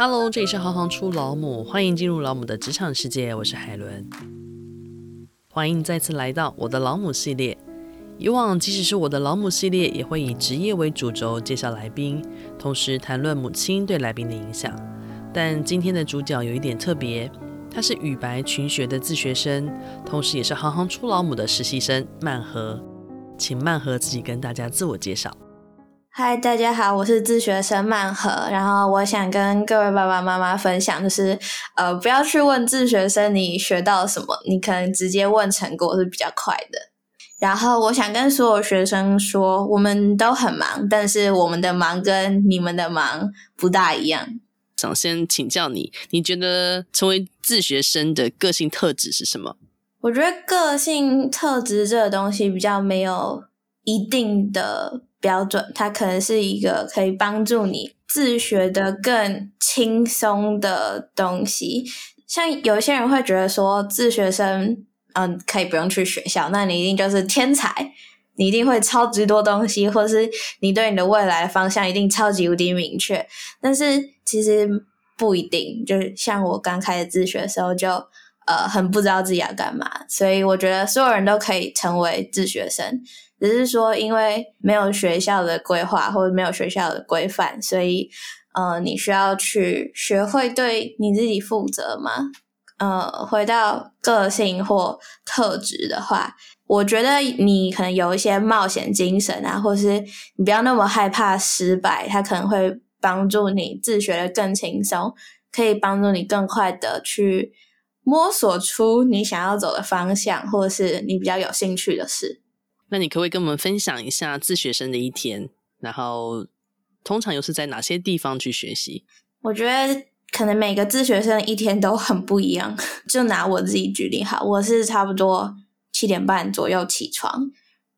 Hello，这里是行行出老母，欢迎进入老母的职场世界，我是海伦。欢迎再次来到我的老母系列。以往即使是我的老母系列，也会以职业为主轴介绍来宾，同时谈论母亲对来宾的影响。但今天的主角有一点特别，他是羽白群学的自学生，同时也是行行出老母的实习生曼和。请曼和自己跟大家自我介绍。嗨，大家好，我是自学生曼和。然后我想跟各位爸爸妈妈分享，就是呃，不要去问自学生你学到什么，你可能直接问成果是比较快的。然后我想跟所有学生说，我们都很忙，但是我们的忙跟你们的忙不大一样。想先请教你，你觉得成为自学生的个性特质是什么？我觉得个性特质这个东西比较没有一定的。标准，它可能是一个可以帮助你自学的更轻松的东西。像有些人会觉得说，自学生，嗯，可以不用去学校，那你一定就是天才，你一定会超级多东西，或是你对你的未来方向一定超级无敌明确。但是其实不一定，就是像我刚开始自学的时候就，就呃很不知道自己要干嘛，所以我觉得所有人都可以成为自学生。只是说，因为没有学校的规划或者没有学校的规范，所以呃，你需要去学会对你自己负责嘛。呃，回到个性或特质的话，我觉得你可能有一些冒险精神啊，或是你不要那么害怕失败，它可能会帮助你自学的更轻松，可以帮助你更快的去摸索出你想要走的方向，或是你比较有兴趣的事。那你可不可以跟我们分享一下自学生的一天？然后通常又是在哪些地方去学习？我觉得可能每个自学生一天都很不一样。就拿我自己举例哈，我是差不多七点半左右起床，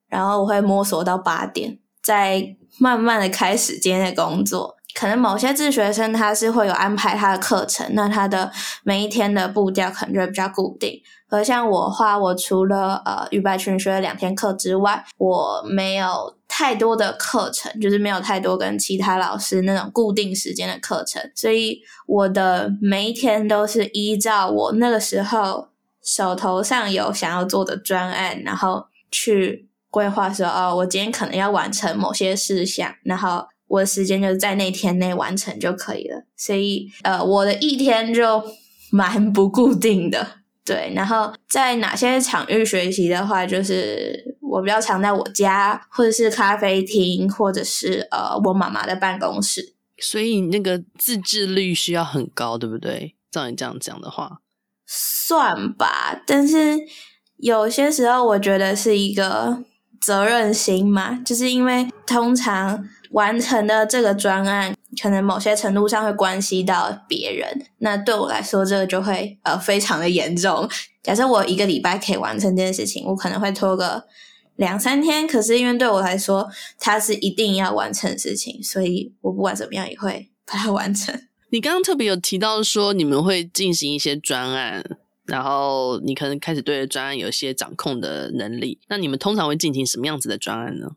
然后我会摸索到八点，再慢慢的开始今天的工作。可能某些自学生他是会有安排他的课程，那他的每一天的步调可能就会比较固定。而像我话，我除了呃语白群学两天课之外，我没有太多的课程，就是没有太多跟其他老师那种固定时间的课程，所以我的每一天都是依照我那个时候手头上有想要做的专案，然后去规划说哦，我今天可能要完成某些事项，然后。我的时间就是在那天内完成就可以了，所以呃，我的一天就 蛮不固定的，对。然后在哪些场域学习的话，就是我比较常在我家，或者是咖啡厅，或者是呃我妈妈的办公室。所以那个自制率需要很高，对不对？照你这样讲的话，算吧。但是有些时候我觉得是一个责任心嘛，就是因为通常。完成的这个专案，可能某些程度上会关系到别人，那对我来说，这个就会呃非常的严重。假设我一个礼拜可以完成这件事情，我可能会拖个两三天，可是因为对我来说，它是一定要完成的事情，所以我不管怎么样也会把它完成。你刚刚特别有提到说你们会进行一些专案，然后你可能开始对专案有一些掌控的能力，那你们通常会进行什么样子的专案呢？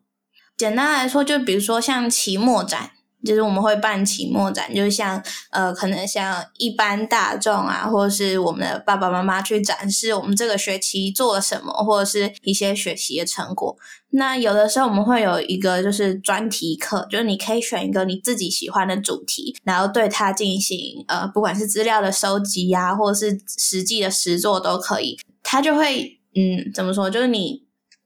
简单来说，就比如说像期末展，就是我们会办期末展，就是像呃，可能像一般大众啊，或者是我们的爸爸妈妈去展示我们这个学期做了什么，或者是一些学习的成果。那有的时候我们会有一个就是专题课，就是你可以选一个你自己喜欢的主题，然后对它进行呃，不管是资料的收集呀，或者是实际的实作都可以。它就会嗯，怎么说，就是你。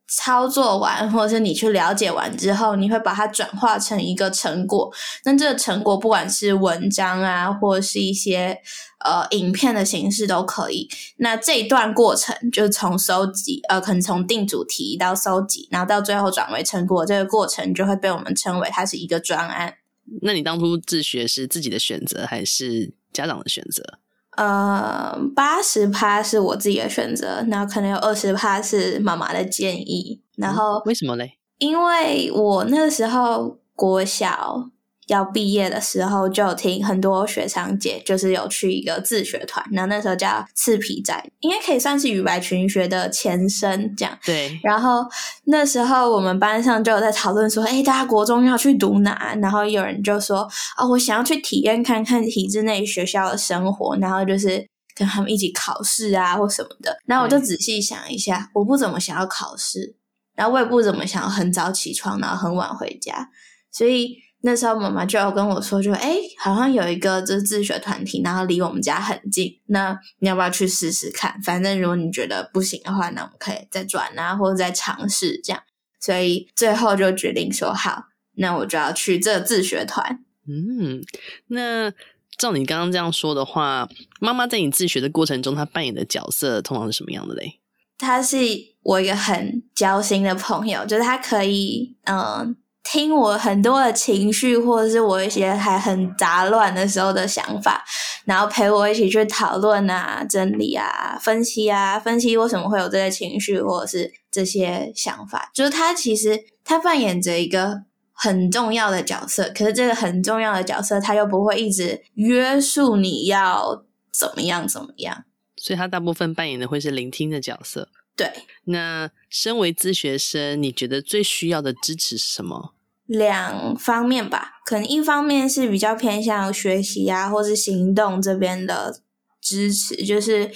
操作完，或者是你去了解完之后，你会把它转化成一个成果。那这个成果，不管是文章啊，或者是一些呃影片的形式都可以。那这一段过程，就是从收集，呃，可能从定主题到收集，然后到最后转为成果，这个过程就会被我们称为它是一个专案。那你当初自学是自己的选择，还是家长的选择？呃，八十趴是我自己的选择，然后可能有二十趴是妈妈的建议。然后、嗯、为什么嘞？因为我那个时候国小要毕业的时候，就有听很多学长姐就是有去一个自学团，然后那时候叫赤皮仔，应该可以算是语白群学的前身这样。对。然后那时候我们班上就有在讨论说，哎，大家国中要去读哪？然后有人就说，哦，我想要去体验看看体制内学校的生活，然后就是跟他们一起考试啊或什么的。然后我就仔细想一下，我不怎么想要考试，然后我也不怎么想要很早起床，然后很晚回家，所以。那时候妈妈就有跟我说，就哎，好像有一个就是自学团体，然后离我们家很近，那你要不要去试试看？反正如果你觉得不行的话，那我们可以再转啊，或者再尝试这样。所以最后就决定说好，那我就要去这个自学团。嗯，那照你刚刚这样说的话，妈妈在你自学的过程中，她扮演的角色通常是什么样的嘞？她是我一个很交心的朋友，就是她可以嗯。听我很多的情绪，或者是我一些还很杂乱的时候的想法，然后陪我一起去讨论啊、整理啊、分析啊、分析为什么会有这些情绪，或者是这些想法。就是他其实他扮演着一个很重要的角色，可是这个很重要的角色，他又不会一直约束你要怎么样怎么样，所以他大部分扮演的会是聆听的角色。对，那身为自学生，你觉得最需要的支持是什么？两方面吧，可能一方面是比较偏向学习啊，或是行动这边的支持，就是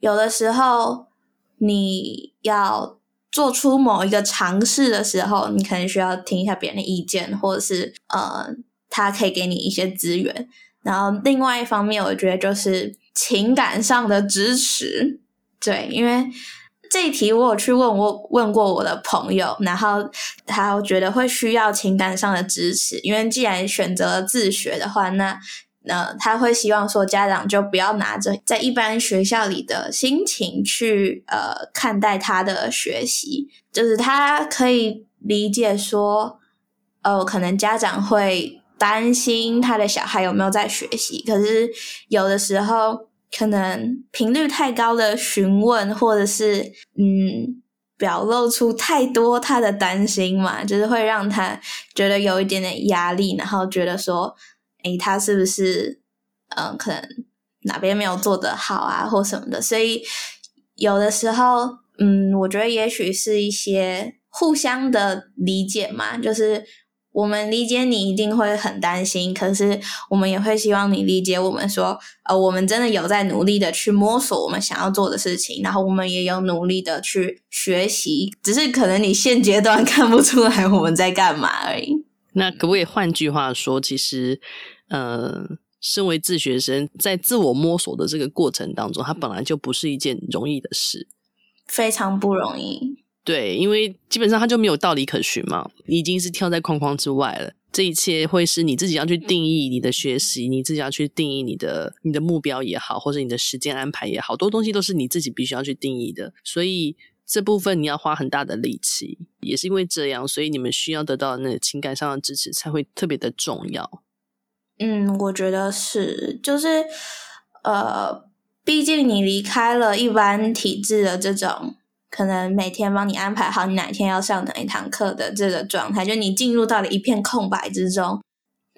有的时候你要做出某一个尝试的时候，你可能需要听一下别人的意见，或者是呃，他可以给你一些资源。然后另外一方面，我觉得就是情感上的支持，对，因为。这一题我有去问我问过我的朋友，然后他觉得会需要情感上的支持，因为既然选择了自学的话，那那他会希望说家长就不要拿着在一般学校里的心情去呃看待他的学习，就是他可以理解说，呃，可能家长会担心他的小孩有没有在学习，可是有的时候。可能频率太高的询问，或者是嗯，表露出太多他的担心嘛，就是会让他觉得有一点点压力，然后觉得说，诶，他是不是嗯，可能哪边没有做得好啊，或什么的。所以有的时候，嗯，我觉得也许是一些互相的理解嘛，就是。我们理解你一定会很担心，可是我们也会希望你理解我们说，呃，我们真的有在努力的去摸索我们想要做的事情，然后我们也有努力的去学习，只是可能你现阶段看不出来我们在干嘛而已。那可不可以换句话说，其实，呃，身为自学生，在自我摸索的这个过程当中，它本来就不是一件容易的事，非常不容易。对，因为基本上它就没有道理可循嘛，已经是跳在框框之外了。这一切会是你自己要去定义你的学习，你自己要去定义你的你的目标也好，或者你的时间安排也好，多东西都是你自己必须要去定义的。所以这部分你要花很大的力气，也是因为这样，所以你们需要得到那情感上的支持才会特别的重要。嗯，我觉得是，就是呃，毕竟你离开了一般体制的这种。可能每天帮你安排好你哪天要上哪一堂课的这个状态，就你进入到了一片空白之中。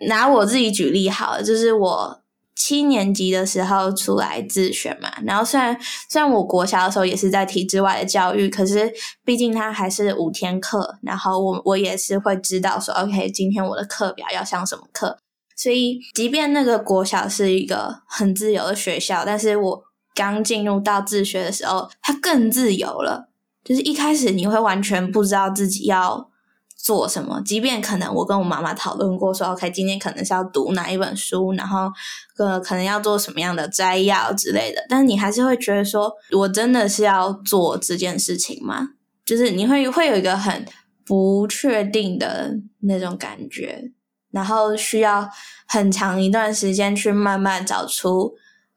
拿我自己举例好了，就是我七年级的时候出来自学嘛，然后虽然虽然我国小的时候也是在体制外的教育，可是毕竟它还是五天课，然后我我也是会知道说，OK，今天我的课表要上什么课，所以即便那个国小是一个很自由的学校，但是我。刚进入到自学的时候，他更自由了。就是一开始你会完全不知道自己要做什么，即便可能我跟我妈妈讨论过说，OK，今天可能是要读哪一本书，然后呃，可能要做什么样的摘要之类的。但是你还是会觉得说，我真的是要做这件事情吗？就是你会会有一个很不确定的那种感觉，然后需要很长一段时间去慢慢找出。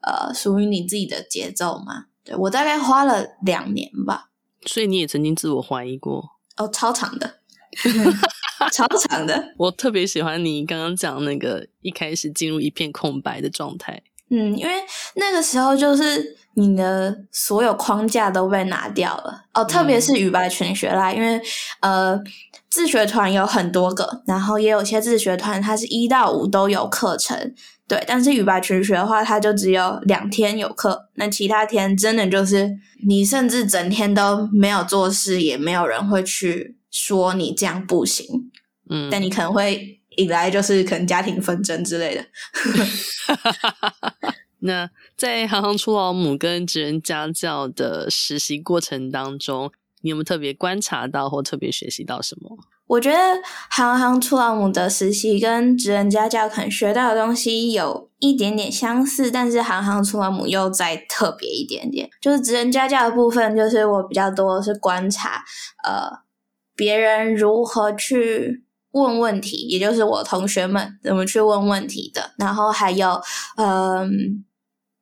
呃，属于你自己的节奏嘛？对，我大概花了两年吧。所以你也曾经自我怀疑过？哦，超长的，超长的。我特别喜欢你刚刚讲那个一开始进入一片空白的状态。嗯，因为那个时候就是你的所有框架都被拿掉了哦，特别是语白群学啦，嗯、因为呃自学团有很多个，然后也有些自学团它是一到五都有课程，对，但是语白群学的话，它就只有两天有课，那其他天真的就是你甚至整天都没有做事，也没有人会去说你这样不行，嗯，但你可能会。引来就是可能家庭纷争之类的。那在行行出老母跟职人家教的实习过程当中，你有没有特别观察到或特别学习到什么？我觉得行行出老母的实习跟职人家教可能学到的东西有一点点相似，但是行行出老母又再特别一点点。就是职人家教的部分，就是我比较多是观察，呃，别人如何去。问问题，也就是我同学们怎么去问问题的，然后还有，嗯、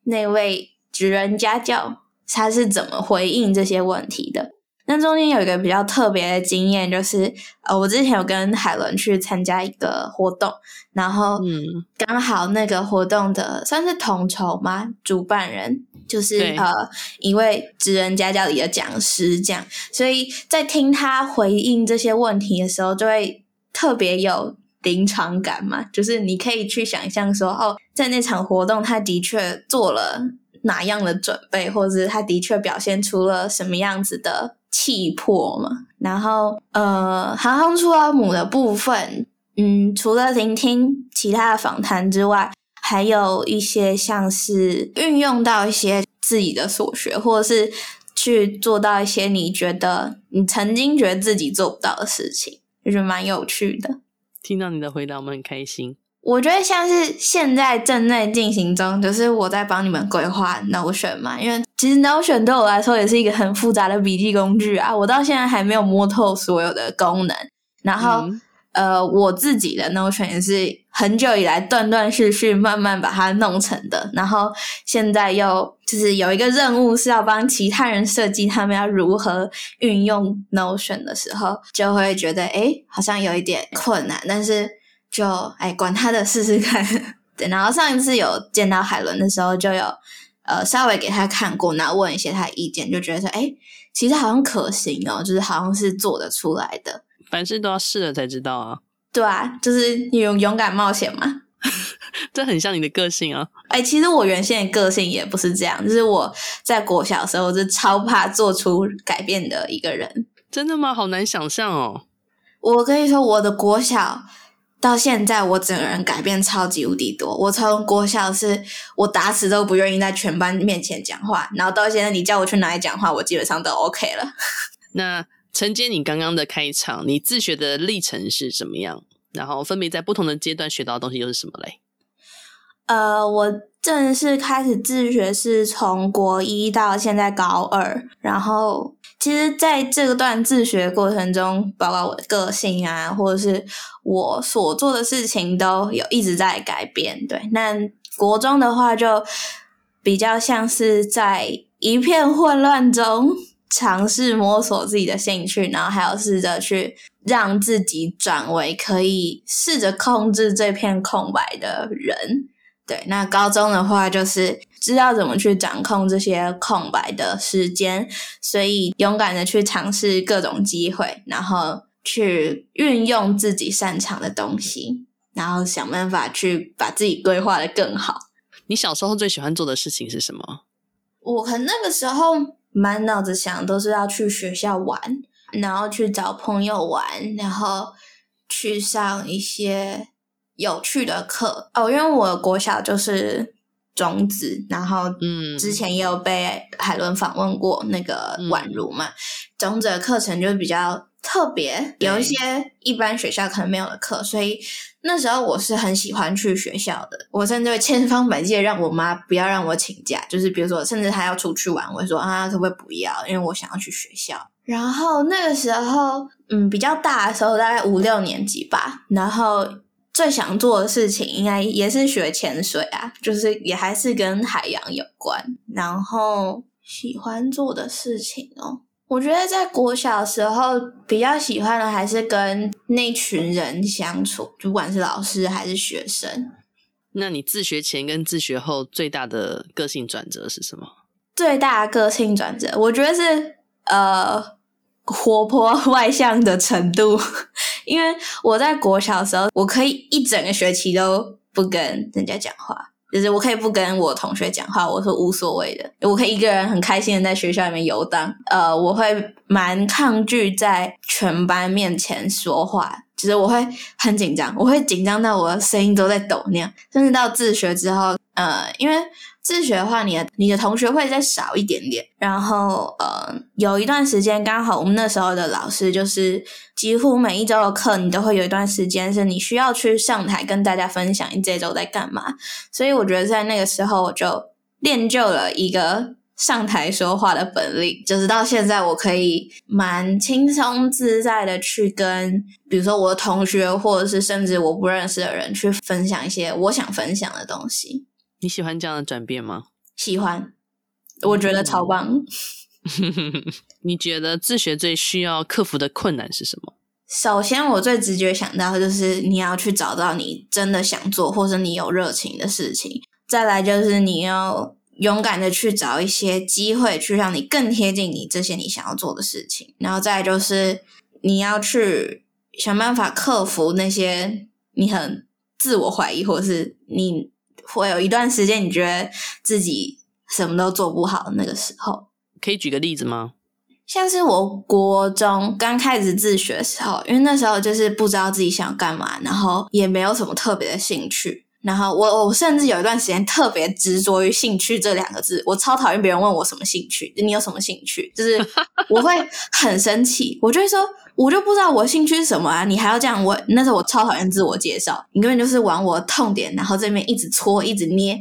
那位职人家教他是怎么回应这些问题的。那中间有一个比较特别的经验，就是呃，我之前有跟海伦去参加一个活动，然后嗯，刚好那个活动的算是统筹吗？主办人就是呃一位职人家教里的讲师，这样，所以在听他回应这些问题的时候，就会。特别有临场感嘛，就是你可以去想象说，哦，在那场活动，他的确做了哪样的准备，或者是他的确表现出了什么样子的气魄嘛。然后，呃，行行出老母的部分，嗯，除了聆听其他的访谈之外，还有一些像是运用到一些自己的所学，或者是去做到一些你觉得你曾经觉得自己做不到的事情。就是蛮有趣的，听到你的回答，我们很开心。我觉得像是现在正在进行中，就是我在帮你们规划 Notion 嘛，因为其实 Notion 对我来说也是一个很复杂的笔记工具啊，我到现在还没有摸透所有的功能，然后。嗯呃，我自己的 Notion 也是很久以来断断续续慢慢把它弄成的，然后现在又就是有一个任务是要帮其他人设计他们要如何运用 Notion 的时候，就会觉得诶好像有一点困难，但是就诶管他的试试看。对，然后上一次有见到海伦的时候，就有呃稍微给他看过，然后问一些他的意见，就觉得说诶其实好像可行哦，就是好像是做得出来的。凡事都要试了才知道啊！对啊，就是你勇勇敢冒险嘛。这很像你的个性啊！哎、欸，其实我原先的个性也不是这样，就是我在国小的时候，我是超怕做出改变的一个人。真的吗？好难想象哦！我跟你说，我的国小到现在，我整个人改变超级无敌多。我从国小是我打死都不愿意在全班面前讲话，然后到现在，你叫我去哪里讲话，我基本上都 OK 了。那。承接你刚刚的开场，你自学的历程是怎么样？然后分别在不同的阶段学到的东西又是什么嘞？呃，我正式开始自学是从国一到现在高二，然后其实在这段自学过程中，包括我的个性啊，或者是我所做的事情，都有一直在改变。对，那国中的话就比较像是在一片混乱中。尝试摸索自己的兴趣，然后还有试着去让自己转为可以试着控制这片空白的人。对，那高中的话就是知道怎么去掌控这些空白的时间，所以勇敢的去尝试各种机会，然后去运用自己擅长的东西，然后想办法去把自己规划的更好。你小时候最喜欢做的事情是什么？我可能那个时候。满脑子想都是要去学校玩，然后去找朋友玩，然后去上一些有趣的课哦。因为我国小就是种子，然后嗯，之前也有被海伦访问过那个宛如嘛，嗯、种子的课程就比较特别，有一些一般学校可能没有的课，所以。那时候我是很喜欢去学校的，我甚至会千方百计让我妈不要让我请假，就是比如说，甚至她要出去玩，我会说啊，可不可以不要？因为我想要去学校。然后那个时候，嗯，比较大的时候，大概五六年级吧。然后最想做的事情，应该也是学潜水啊，就是也还是跟海洋有关。然后喜欢做的事情哦。我觉得在国小的时候比较喜欢的还是跟那群人相处，不管是老师还是学生。那你自学前跟自学后最大的个性转折是什么？最大的个性转折，我觉得是呃活泼 外向的程度。因为我在国小的时候，我可以一整个学期都不跟人家讲话。就是我可以不跟我同学讲话，我是无所谓的。我可以一个人很开心的在学校里面游荡。呃，我会蛮抗拒在全班面前说话，就是我会很紧张，我会紧张到我的声音都在抖那样。甚至到自学之后，呃，因为。自学的话，你的你的同学会再少一点点。然后，呃，有一段时间刚好我们那时候的老师就是几乎每一周的课，你都会有一段时间是你需要去上台跟大家分享你这周在干嘛。所以我觉得在那个时候我就练就了一个上台说话的本领，就是到现在我可以蛮轻松自在的去跟，比如说我的同学，或者是甚至我不认识的人去分享一些我想分享的东西。你喜欢这样的转变吗？喜欢，我觉得超棒。你觉得自学最需要克服的困难是什么？首先，我最直觉想到的就是你要去找到你真的想做或者你有热情的事情。再来就是你要勇敢的去找一些机会，去让你更贴近你这些你想要做的事情。然后再来就是你要去想办法克服那些你很自我怀疑，或者是你。会有一段时间，你觉得自己什么都做不好的那个时候，可以举个例子吗？像是我国中刚开始自学的时候，因为那时候就是不知道自己想干嘛，然后也没有什么特别的兴趣。然后我我甚至有一段时间特别执着于“兴趣”这两个字，我超讨厌别人问我什么兴趣，你有什么兴趣？就是我会很生气，我就会说，我就不知道我的兴趣是什么啊，你还要这样问？那时候我超讨厌自我介绍，你根本就是往我痛点，然后这边一直搓，一直捏，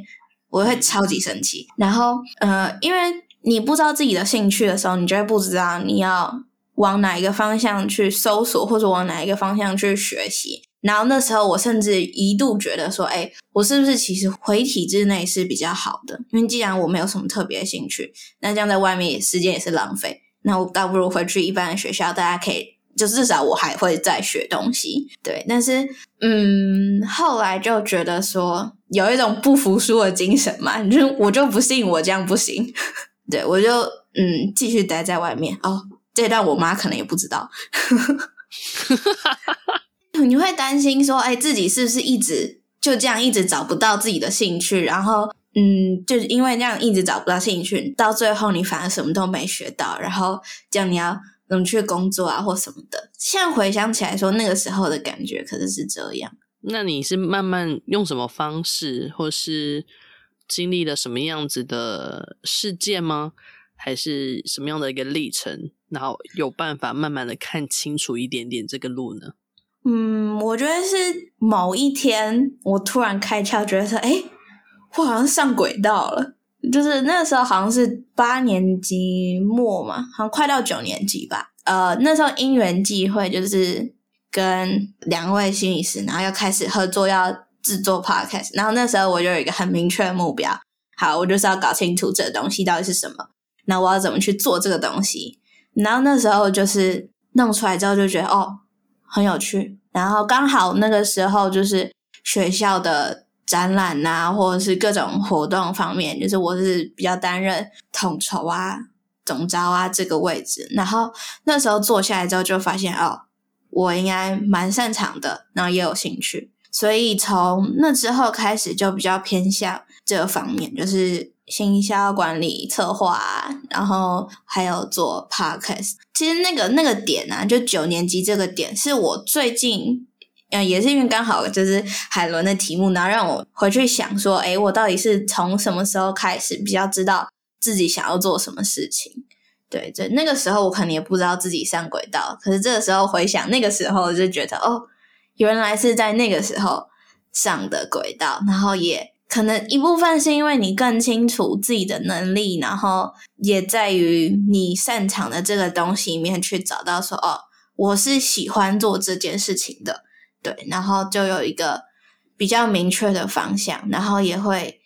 我会超级生气。然后呃，因为你不知道自己的兴趣的时候，你就会不知道你要往哪一个方向去搜索，或者往哪一个方向去学习。然后那时候我甚至一度觉得说，哎，我是不是其实回体制内是比较好的？因为既然我没有什么特别的兴趣，那这样在外面也时间也是浪费。那我倒不如回去一般的学校，大家可以就至少我还会再学东西。对，但是嗯，后来就觉得说有一种不服输的精神嘛，就我就不信我这样不行。对，我就嗯继续待在外面。哦，这段我妈可能也不知道。你会担心说，哎，自己是不是一直就这样一直找不到自己的兴趣？然后，嗯，就是因为这样一直找不到兴趣，到最后你反而什么都没学到，然后这样你要怎么去工作啊，或什么的？现在回想起来说，那个时候的感觉可是是这样。那你是慢慢用什么方式，或是经历了什么样子的事件吗？还是什么样的一个历程，然后有办法慢慢的看清楚一点点这个路呢？嗯，我觉得是某一天我突然开窍，觉得说，诶，我好像上轨道了。就是那个时候好像是八年级末嘛，好像快到九年级吧。呃，那时候因缘际会，就是跟两位心理师，然后要开始合作，要制作 podcast。然后那时候我就有一个很明确的目标，好，我就是要搞清楚这个东西到底是什么，那我要怎么去做这个东西。然后那时候就是弄出来之后，就觉得哦。很有趣，然后刚好那个时候就是学校的展览啊，或者是各种活动方面，就是我是比较担任统筹啊、总招啊这个位置。然后那时候坐下来之后，就发现哦，我应该蛮擅长的，然后也有兴趣，所以从那之后开始就比较偏向这个方面，就是。行销管理策划，然后还有做 podcast。其实那个那个点啊，就九年级这个点，是我最近，嗯，也是因为刚好就是海伦的题目，然后让我回去想说，诶，我到底是从什么时候开始比较知道自己想要做什么事情？对，对，那个时候我可能也不知道自己上轨道，可是这个时候回想那个时候，就觉得哦，原来是在那个时候上的轨道，然后也。可能一部分是因为你更清楚自己的能力，然后也在于你擅长的这个东西里面去找到说，哦，我是喜欢做这件事情的，对，然后就有一个比较明确的方向，然后也会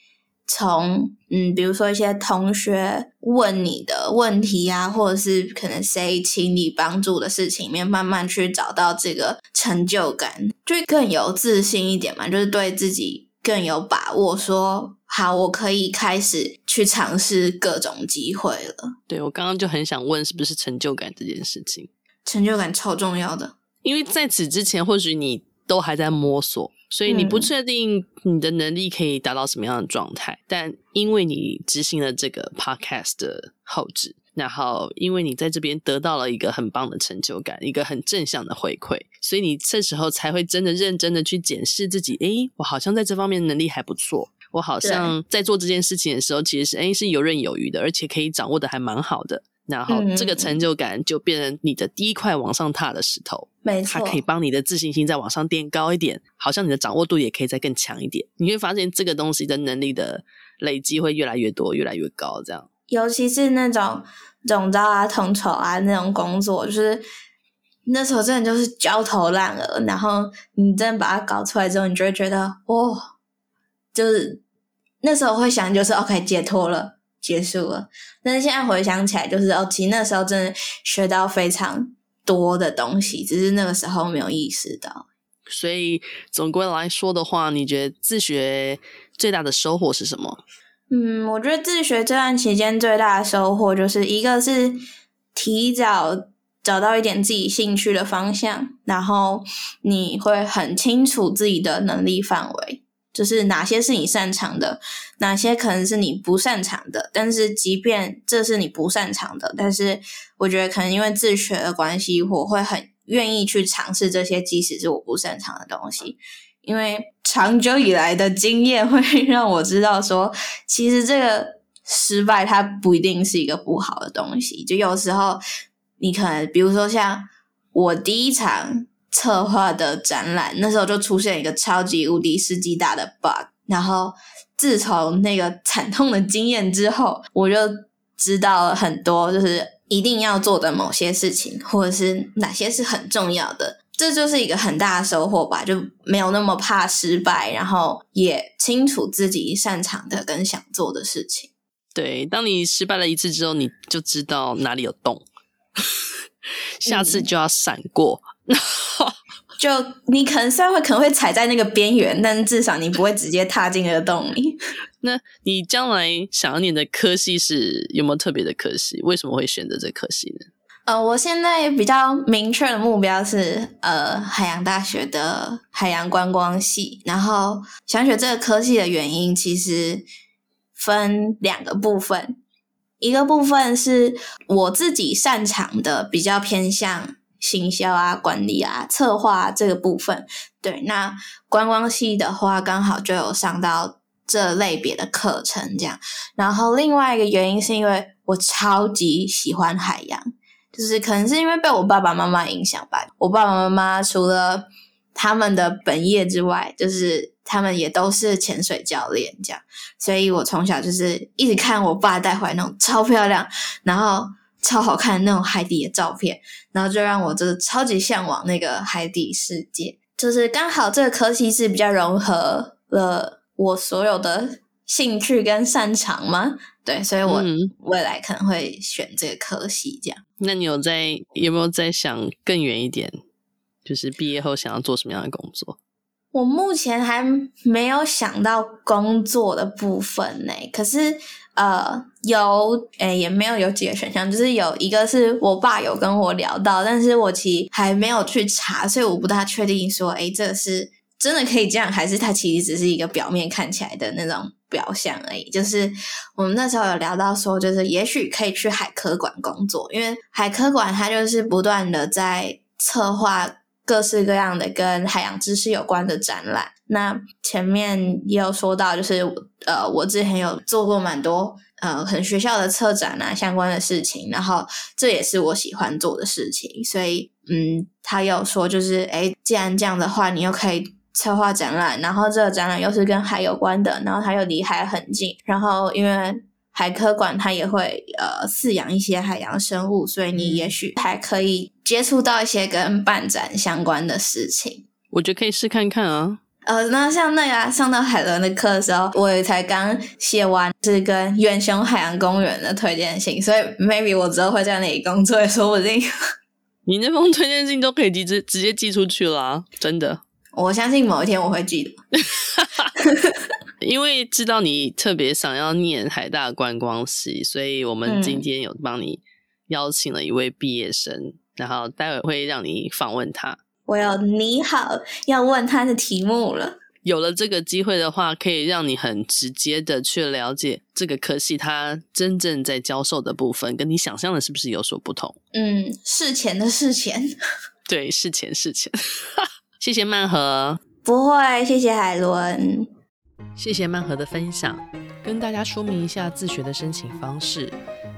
从嗯，比如说一些同学问你的问题啊，或者是可能谁请你帮助的事情里面，慢慢去找到这个成就感，就更有自信一点嘛，就是对自己。更有把握说，好，我可以开始去尝试各种机会了。对，我刚刚就很想问，是不是成就感这件事情？成就感超重要的，因为在此之前，或许你都还在摸索，所以你不确定你的能力可以达到什么样的状态。嗯、但因为你执行了这个 podcast 的后制。然后，因为你在这边得到了一个很棒的成就感，一个很正向的回馈，所以你这时候才会真的认真的去检视自己。诶，我好像在这方面能力还不错，我好像在做这件事情的时候，其实是诶是游刃有余的，而且可以掌握的还蛮好的。然后，这个成就感就变成你的第一块往上踏的石头，没错，它可以帮你的自信心再往上垫高一点，好像你的掌握度也可以再更强一点。你会发现这个东西的能力的累积会越来越多，越来越高，这样。尤其是那种总招啊、统筹啊那种工作，就是那时候真的就是焦头烂额，然后你真的把它搞出来之后，你就会觉得哦，就是那时候会想就是 OK 解脱了，结束了。但是现在回想起来，就是哦，其实那时候真的学到非常多的东西，只是那个时候没有意识到。所以总归来说的话，你觉得自学最大的收获是什么？嗯，我觉得自学这段期间最大的收获就是一个是提早找到一点自己兴趣的方向，然后你会很清楚自己的能力范围，就是哪些是你擅长的，哪些可能是你不擅长的。但是即便这是你不擅长的，但是我觉得可能因为自学的关系，我会很愿意去尝试这些，即使是我不擅长的东西。因为长久以来的经验会 让我知道说，其实这个失败它不一定是一个不好的东西。就有时候你可能，比如说像我第一场策划的展览，那时候就出现一个超级无敌世纪大的 bug。然后自从那个惨痛的经验之后，我就知道了很多，就是一定要做的某些事情，或者是哪些是很重要的。这就是一个很大的收获吧，就没有那么怕失败，然后也清楚自己擅长的跟想做的事情。对，当你失败了一次之后，你就知道哪里有洞，下次就要闪过。嗯、就你可能虽然会可能会踩在那个边缘，但至少你不会直接踏进那个洞里。那你将来想要念的科系是有没有特别的科系？为什么会选择这科系呢？呃，我现在比较明确的目标是呃海洋大学的海洋观光系，然后想学这个科系的原因其实分两个部分，一个部分是我自己擅长的，比较偏向行销啊、管理啊、策划这个部分。对，那观光系的话，刚好就有上到这类别的课程这样。然后另外一个原因是因为我超级喜欢海洋。就是可能是因为被我爸爸妈妈影响吧。我爸爸妈妈除了他们的本业之外，就是他们也都是潜水教练这样，所以我从小就是一直看我爸带回来那种超漂亮，然后超好看那种海底的照片，然后就让我就是超级向往那个海底世界。就是刚好这个科系是比较融合了我所有的兴趣跟擅长嘛，对，所以我未来可能会选这个科系这样。那你有在有没有在想更远一点？就是毕业后想要做什么样的工作？我目前还没有想到工作的部分呢。可是呃，有诶、欸，也没有有几个选项，就是有一个是我爸有跟我聊到，但是我其实还没有去查，所以我不大确定说，诶、欸，这个是真的可以这样，还是它其实只是一个表面看起来的那种。表象而已，就是我们那时候有聊到说，就是也许可以去海科馆工作，因为海科馆它就是不断的在策划各式各样的跟海洋知识有关的展览。那前面也有说到，就是呃，我之前有做过蛮多呃，很学校的策展啊相关的事情，然后这也是我喜欢做的事情，所以嗯，他有说就是，诶，既然这样的话，你又可以。策划展览，然后这个展览又是跟海有关的，然后它又离海很近，然后因为海科馆它也会呃饲养一些海洋生物，所以你也许还可以接触到一些跟办展相关的事情。我觉得可以试看看啊。呃，那像那个、啊、上到海伦的课的时候，我也才刚写完是跟远雄海洋公园的推荐信，所以 maybe 我之后会在那里工作，也说不定。你那封推荐信都可以直接直接寄出去了，真的。我相信某一天我会记得。因为知道你特别想要念海大观光系，所以我们今天有帮你邀请了一位毕业生，嗯、然后待会会让你访问他。我有你好要问他的题目了。有了这个机会的话，可以让你很直接的去了解这个科系它真正在教授的部分，跟你想象的是不是有所不同？嗯，事前的事前，对，事前事前。谢谢曼和，不会，谢谢海伦。谢谢曼和的分享，跟大家说明一下自学的申请方式。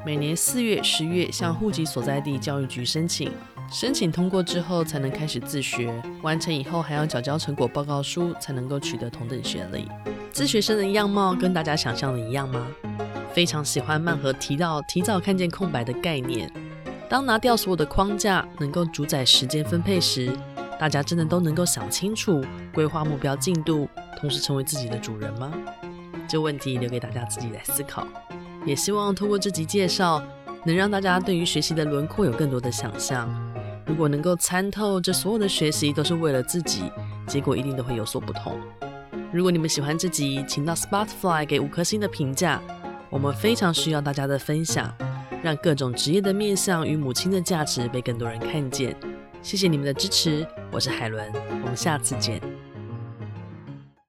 每年四月、十月向户籍所在地教育局申请，申请通过之后才能开始自学，完成以后还要缴交成果报告书，才能够取得同等学历。自学生的样貌跟大家想象的一样吗？非常喜欢曼和提到提早看见空白的概念。当拿掉所有的框架，能够主宰时间分配时，大家真的都能够想清楚，规划目标进度，同时成为自己的主人吗？这问题留给大家自己来思考。也希望通过这集介绍，能让大家对于学习的轮廓有更多的想象。如果能够参透这所有的学习都是为了自己，结果一定都会有所不同。如果你们喜欢这集，请到 Spotify 给五颗星的评价，我们非常需要大家的分享，让各种职业的面向与母亲的价值被更多人看见。谢谢你们的支持，我是海伦，我们下次见。